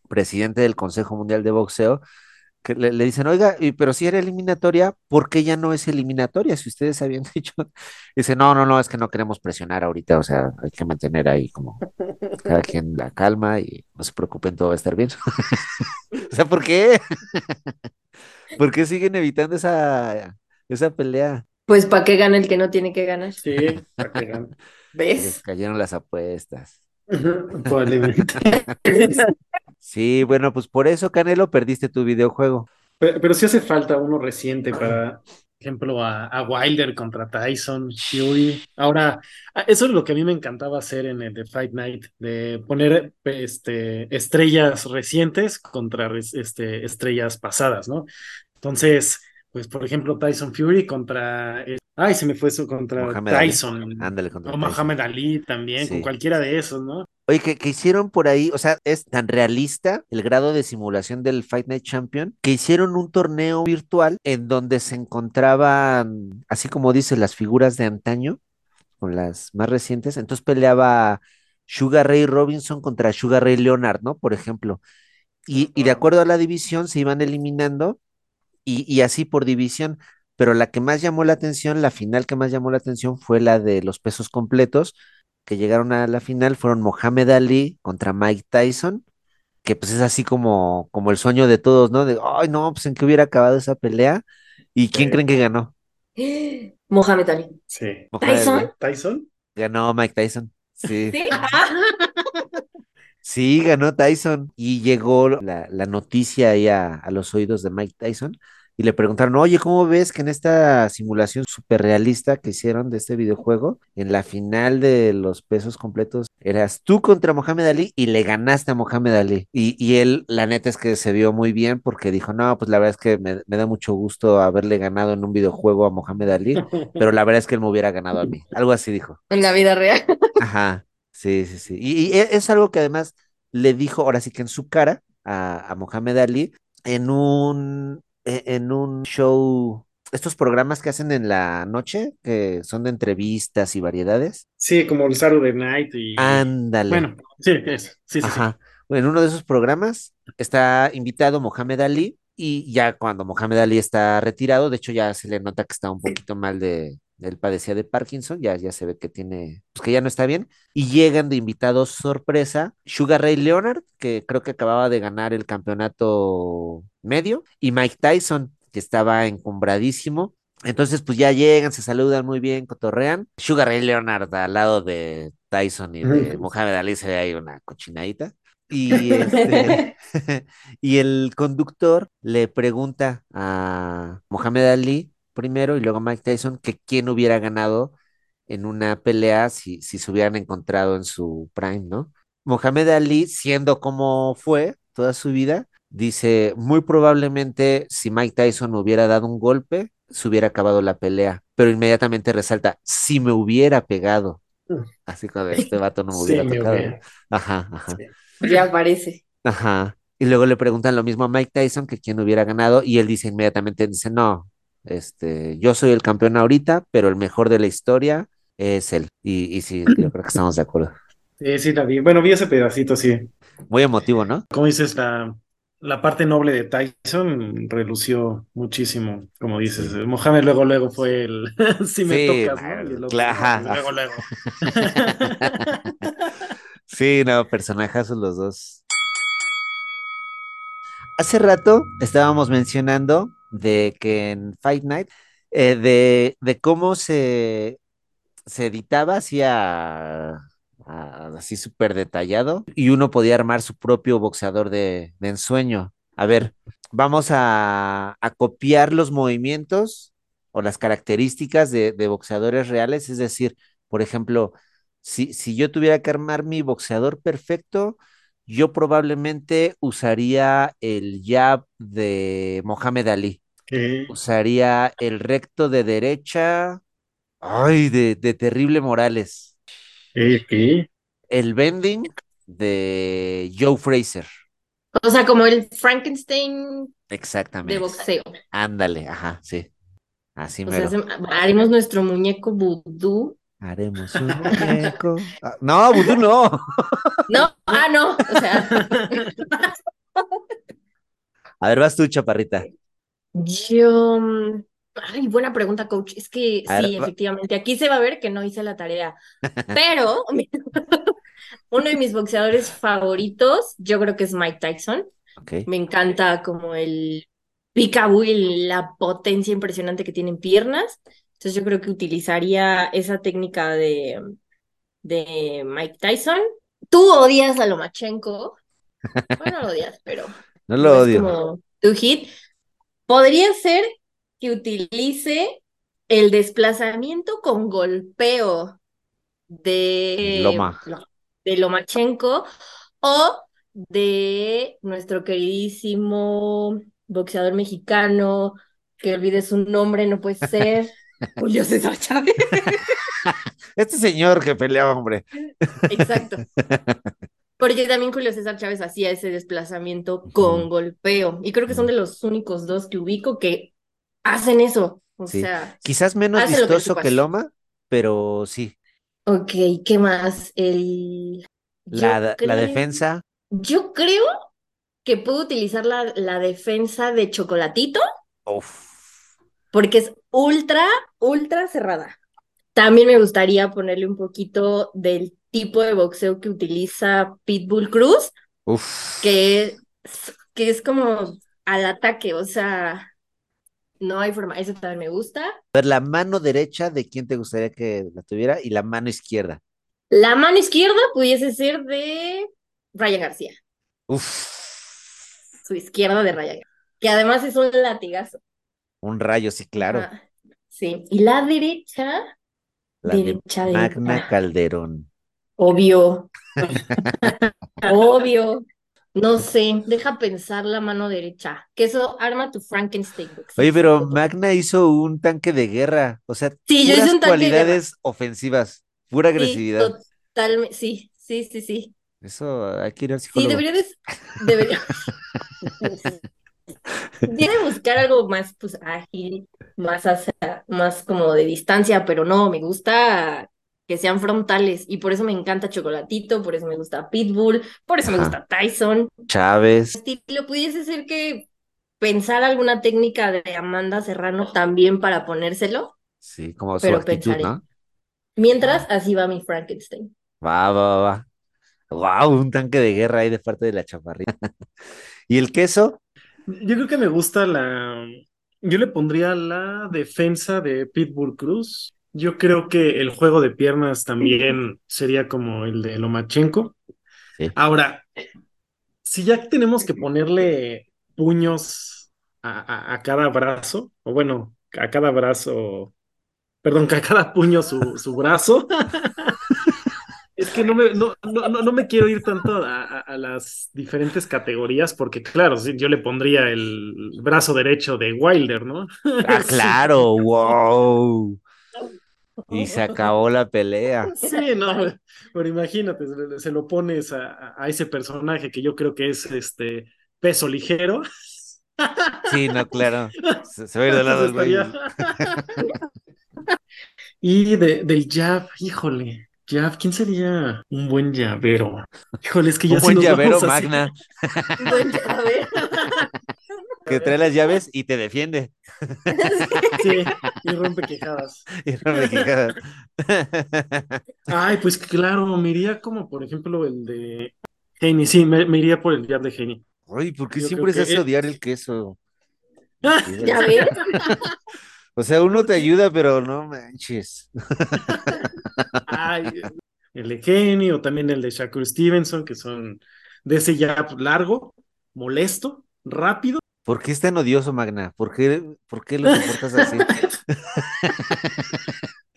presidente del Consejo Mundial de Boxeo, que le, le dicen, oiga, y- pero si era eliminatoria, ¿por qué ya no es eliminatoria? Si ustedes habían dicho. Dice, no, no, no, es que no queremos presionar ahorita, o sea, hay que mantener ahí como cada quien la calma y no se preocupen, todo va a estar bien. O sea, ¿por qué? ¿Por qué siguen evitando esa, esa pelea? Pues para qué gana el que no tiene que ganar. Sí, para que gane. Les ¿Ves? cayeron las apuestas. Probablemente. Sí, bueno, pues por eso, Canelo, perdiste tu videojuego. Pero, pero sí hace falta uno reciente para, ejemplo, a, a Wilder contra Tyson, Fury. Ahora, eso es lo que a mí me encantaba hacer en el de Fight Night, de poner este, estrellas recientes contra este, estrellas pasadas, ¿no? Entonces, pues, por ejemplo, Tyson Fury contra... eh, ay, se me fue eso contra Mohamed. Tyson. Ándale contra O Tyson. Mohamed Ali también, con cualquiera de esos, ¿no? Oye, que, que hicieron por ahí, o sea, es tan realista el grado de simulación del Fight Night Champion que hicieron un torneo virtual en donde se encontraban, así como dice, las figuras de antaño con las más recientes. Entonces peleaba Sugar Ray Robinson contra Sugar Ray Leonard, ¿no? Por ejemplo. Y, y de acuerdo a la división se iban eliminando y, y así por división. Pero la que más llamó la atención, la final que más llamó la atención fue la de los pesos completos que llegaron a la final fueron Mohamed Ali contra Mike Tyson, que pues es así como, como el sueño de todos, ¿no? De, ay, no, pues en qué hubiera acabado esa pelea. ¿Y quién Sí. creen que ganó? Mohamed Ali. Sí. Mohamed ¿Tyson? Ali. ¿Tyson? Ganó Mike Tyson. Sí. ¿Sí? Sí, ganó Tyson y llegó la, la noticia ahí a, a los oídos de Mike Tyson y le preguntaron, oye, ¿cómo ves que en esta simulación súper realista que hicieron de este videojuego, en la final de los pesos completos, eras tú contra Mohamed Ali y le ganaste a Mohamed Ali? Y, y él, la neta es que se vio muy bien porque dijo, no, pues la verdad es que me, me da mucho gusto haberle ganado en un videojuego a Mohamed Ali, pero la verdad es que él me hubiera ganado a mí. Algo así dijo. En la vida real. Ajá, sí, sí, sí. Y, y e- es algo que además le dijo, ahora sí que en su cara, a, a Mohamed Ali, en un, e- en un show, estos programas que hacen en la noche, que son de entrevistas y variedades. Sí, como el Saturday Night y... Ándale. Bueno, sí. Sí, sí, sí. Ajá. Bueno, en uno de esos programas está invitado Mohamed Ali y ya cuando Mohamed Ali está retirado, de hecho ya se le nota que está un poquito mal de, él padecía de Parkinson, ya, ya se ve que tiene, pues que ya no está bien, y llegan de invitados sorpresa Sugar Ray Leonard, que creo que acababa de ganar el campeonato medio, y Mike Tyson, que estaba encumbradísimo. Entonces, pues ya llegan, se saludan muy bien, cotorrean. Sugar Ray Leonard al lado de Tyson y de Mohamed Ali se ve ahí una cochinadita. Y, este, y el conductor le pregunta a Mohamed Ali primero y luego Mike Tyson que quién hubiera ganado en una pelea si, si se hubieran encontrado en su prime, ¿no? Mohamed Ali, siendo como fue toda su vida, dice, muy probablemente si Mike Tyson hubiera dado un golpe, se hubiera acabado la pelea, pero inmediatamente resalta, si me hubiera pegado. Así como este vato no me Sí, hubiera me tocado. hubiera. Ajá, ajá. Sí. Ya aparece. Ajá. Y luego le preguntan lo mismo a Mike Tyson que quién hubiera ganado y él dice inmediatamente, dice, no, este, yo soy el campeón ahorita, pero el mejor de la historia es él. Y, y sí, yo creo que estamos de acuerdo. Sí, sí, la vi. Bueno, vi ese pedacito, sí. Muy emotivo, ¿no? Como dices, la, la parte noble de Tyson relució muchísimo, como dices. Sí. Mohamed luego, luego fue el si me Sí, tocas, claro, ¿no? Y el otro, cla- ajá, luego, luego. Sí, no, personajazos los dos. Hace rato estábamos mencionando de que en Fight Night, eh, de, de cómo se, se editaba así a- a- así súper detallado y uno podía armar su propio boxeador de, de ensueño. A ver, vamos a, a copiar los movimientos o las características de, de boxeadores reales, es decir, por ejemplo, si, si yo tuviera que armar mi boxeador perfecto, yo probablemente usaría el jab de Mohamed Ali, Usaría el recto de derecha, ay, de, de Terrible Morales, ok, ok. el bending de Joe Fraser, O sea, como el Frankenstein de exactamente. boxeo. Ándale, ajá, sí, así O sea, mero. se- haremos nuestro muñeco vudú. Haremos un muñeco. Ah, no, vudú no. No, ah, no. O sea, A ver, vas tú, chaparrita. Yo. mm, Ay, buena pregunta, coach. Es que A sí, va- efectivamente. Aquí se va a ver que no hice la tarea. Pero uno de mis boxeadores favoritos, yo creo que es Mike Tyson. Me encanta como el picaboo y la potencia impresionante que tienen piernas. Entonces yo creo que utilizaría esa técnica de, de Mike Tyson. Tú odias a Lomachenko. Bueno, no lo odias, pero No lo odio. como tu hit. Podría ser que utilice el desplazamiento con golpeo de, Loma. de Lomachenko o de nuestro queridísimo boxeador mexicano, que olvide su nombre, no puede ser, Julio César Chávez. Este señor que peleaba, hombre. Exacto. Porque también Julio César Chávez hacía ese desplazamiento con golpeo. Y creo que son de los únicos dos que ubico que hacen eso. O Sí. sea, Quizás menos que vistoso que. Loma, pero sí. ok, ¿qué más? El... La, la defensa. Yo creo que puedo utilizar la, la defensa de Chocolatito Uf. porque es ultra, ultra cerrada. También me gustaría ponerle un poquito del tipo de boxeo que utiliza Pitbull Cruz, Uf. que es, que es como al ataque, o sea, No hay forma, eso también me gusta. A ver, la mano derecha de quién te gustaría que la tuviera y la mano izquierda. La mano izquierda pudiese ser de Ryan García, Uf, su izquierda de Ryan García, que además es un latigazo. un rayo, sí, claro. Sí, y la derecha, La de derecha de Magna Calderón. Obvio, obvio. No sé, deja pensar la mano derecha, que eso arma tu Frankenstein. Oye, pero Magna hizo un tanque de guerra, o sea, Sí, yo hice un cualidades ofensivas, pura Sí, agresividad. totalmente, sí, sí, sí, sí. Eso hay que ir al Sí, psicólogo. debería de, debería, Tiene buscar algo más pues ágil, más hacia- más como de distancia, pero no, me gusta que sean frontales y por eso me encanta Chocolatito, por eso me gusta Pitbull, por eso me gusta Tyson. Chávez, Estilo pudiese ser que pensar alguna técnica de Amanda Serrano también para ponérselo, sí, como su pero actitud, pensaré. ¿no? Mientras así va mi Frankenstein. Va, va, va. Wow, un tanque de guerra ahí de parte de la chaparrita. ¿Y el queso? Yo creo que me gusta la. Yo le pondría la defensa de Pitbull Cruz. Yo creo que el juego de piernas también sería como el de Lomachenko. Sí. Ahora, si ya tenemos que ponerle puños a, a- a cada brazo, o bueno, a cada brazo, perdón, que a cada puño su, su brazo, es que no me, no, no, no- no me quiero ir tanto a, a- las diferentes categorías, porque claro, yo le pondría el brazo derecho de Wilder, ¿no? Ah, claro, wow. Y se acabó la pelea. Sí, no, pero imagínate, se, lo pones a, a- ese personaje que yo creo que es este peso ligero. Sí, no, claro. Se, se va a ir de lado el Y de, del jab, híjole, jab, ¿quién sería un buen llavero? Híjole, es que ya Un buen llavero magna Bueno, a ver. Que trae las llaves y te defiende. Sí, y rompe quejadas. Y no me quejas. Ay, pues claro, me iría como por ejemplo el de Geni, sí, me, me iría por el jab de Geni. Ay, ¿por qué Yo siempre se que hace odiar el queso? Ya ves. O sea, uno te ayuda, pero no manches. Ay, el de Geni o también el de Shakur Stevenson, que son de ese jab largo, molesto, rápido. ¿Por qué es tan odioso, Magna? ¿Por qué, por qué lo soportas así?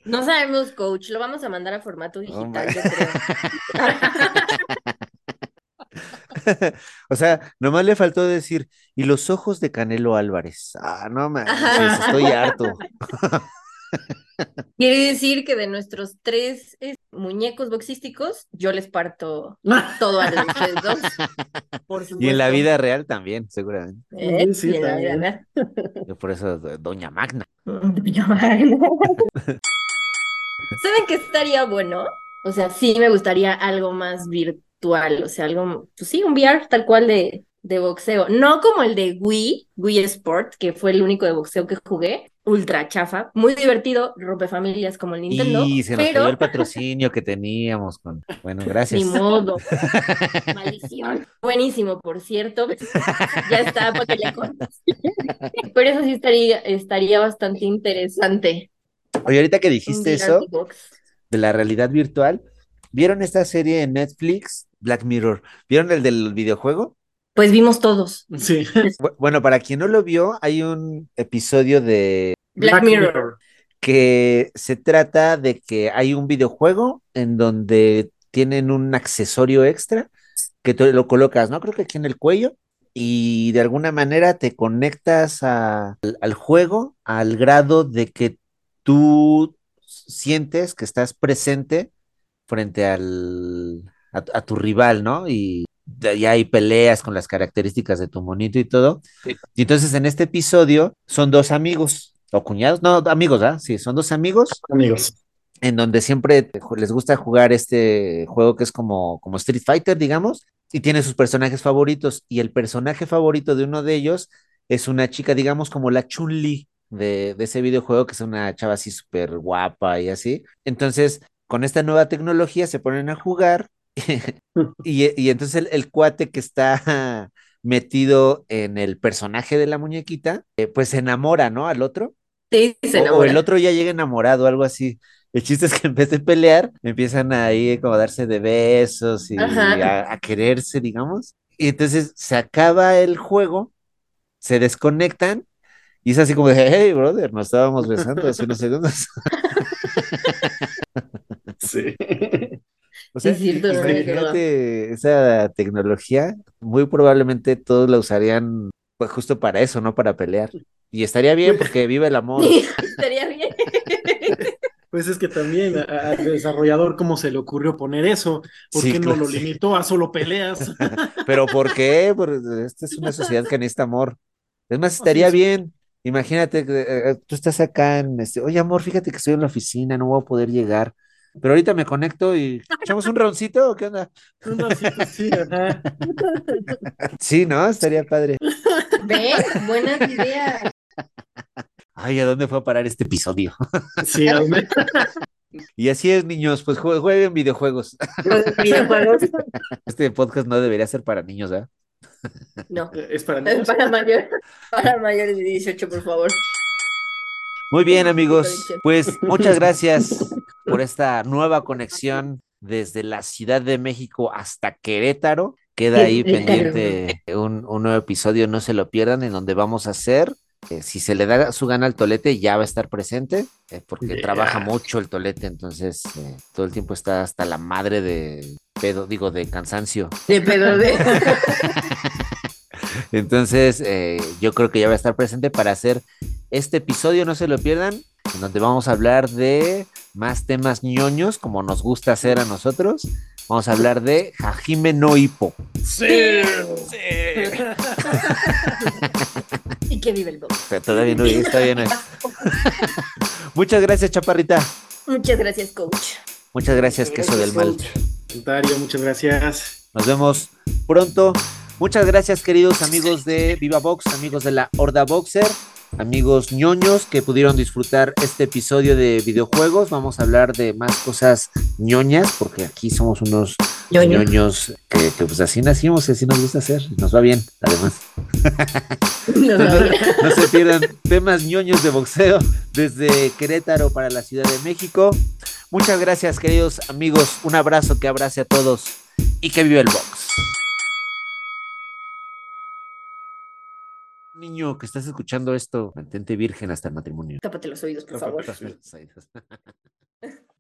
No sabemos, coach, lo vamos a mandar a formato digital, ma- yo creo. O sea, nomás le faltó decir, y los ojos de Canelo Álvarez. Ah, no manches, estoy harto. Quiere decir que de nuestros tres eh, muñecos boxísticos, yo les parto todo a los ustedes dos. Por Y en la vida real también, seguramente. ¿Eh? Sí, Y en la vida también. real. Yo por eso, do- Doña Magna. Doña Magna. ¿Saben qué estaría bueno? O sea, sí me gustaría algo más virtual, o sea, algo, pues sí, un VR tal cual de, de boxeo. No como el de Wii, Wii Sport, que fue el único de boxeo que jugué, ultra chafa, muy divertido, rompe familias como el Nintendo, Y se nos pero cayó el patrocinio que teníamos con. Bueno, ni gracias. modo. Maldición. Buenísimo, por cierto. Ya está para que le cortes. Pero eso sí estaría, estaría bastante interesante. Oye, ahorita que dijiste eso de la realidad virtual, ¿vieron esta serie en Netflix, Black Mirror? ¿Vieron el del videojuego? Pues vimos todos. Sí. Bu- Bueno, para quien no lo vio, hay un episodio de Black Mirror. que se trata de que hay un videojuego en donde tienen un accesorio extra que tú lo colocas, ¿no? Creo que aquí en el cuello y de alguna manera te conectas a- al, al juego al grado de que tú sientes que estás presente frente al, a, a tu rival, ¿no? Y ahí hay peleas con las características de tu monito y todo. Y entonces en este episodio son dos amigos o cuñados, no, amigos, ¿ah? Sí, son dos amigos Amigos. en donde siempre les gusta jugar este juego que es como, como Street Fighter, digamos, y tiene sus personajes favoritos. Y el personaje favorito de uno de ellos es una chica, digamos, como la Chun-Li de, de ese videojuego, que es una chava así súper guapa y así. Entonces, con esta nueva tecnología se ponen a jugar y, y entonces el, el cuate que está metido en el personaje de la muñequita, eh, pues se enamora, ¿no? Al otro. Sí, se O, o enamora. el otro ya llega enamorado, algo así. El chiste es que en vez de pelear, empiezan ahí como a darse de besos y a quererse, digamos. Y entonces se acaba el juego, se desconectan y es así como de, hey, brother, nos estábamos besando hace unos segundos. Sí. O sea, Sí, cierto, i- no me imagínate esa tecnología, muy probablemente todos la usarían pues, justo para eso, no para pelear. Y estaría bien porque vive el amor. Sí, estaría bien. Pues es que también al desarrollador, ¿cómo se le ocurrió poner eso? ¿Por Sí, qué claro, no lo sí. limitó a solo peleas? Pero ¿por qué? Porque esta es una sociedad que necesita amor. Es más, estaría sí. bien. Imagínate que eh, eh, tú estás acá en este, oye amor, fíjate que estoy en la oficina, no voy a poder llegar. Pero ahorita me conecto y echamos un roncito, ¿o qué onda? Un racito, sí, ajá. Sí, ¿no? Estaría padre. ¿Ven? Buenas ideas. Ay, ¿a dónde fue a parar este episodio? Sí, a dónde- Y así es, niños, pues jue- jueguen videojuegos. Videojuegos. Este podcast no debería ser para niños, ¿ah? No. es para Es niños. para mayores, para mayores de 18, por favor. Muy bien, amigos. Pues muchas gracias por esta nueva conexión desde la Ciudad de México hasta Querétaro. Queda ahí pendiente un, un nuevo episodio, no se lo pierdan, en donde vamos a hacer, eh, si se le da su gana al tolete, ya va a estar presente, eh, porque Yeah. trabaja mucho el tolete, entonces eh, todo el tiempo está hasta la madre de pedo, digo, de cansancio. De pedo de. Entonces, eh, yo creo que ya va a estar presente para hacer este episodio, no se lo pierdan, en donde vamos a hablar de más temas ñoños, como nos gusta hacer a nosotros. Vamos a hablar de Hajime no Hippo. Sí. y que vive el box. Pero Todavía no está bien. Muchas gracias, Chaparrita. Muchas gracias, coach. Muchas gracias, queso del mal. Comentario, muchas gracias. Nos vemos pronto. Muchas gracias, queridos amigos de Viva Box, amigos de la Horda Boxer, amigos ñoños que pudieron disfrutar este episodio de videojuegos. Vamos a hablar de más cosas ñoñas, porque aquí somos unos Ñoño. ñoños que, que, pues así nacimos y así nos gusta hacer. Nos va bien, además. No, no, no. No se pierdan temas ñoños de boxeo desde Querétaro para la Ciudad de México. Muchas gracias, queridos amigos. Un abrazo que abrace a todos y que viva el box. Niño que estás escuchando esto, mantente virgen hasta el matrimonio. Tápate los oídos, por favor. Tápate los oídos.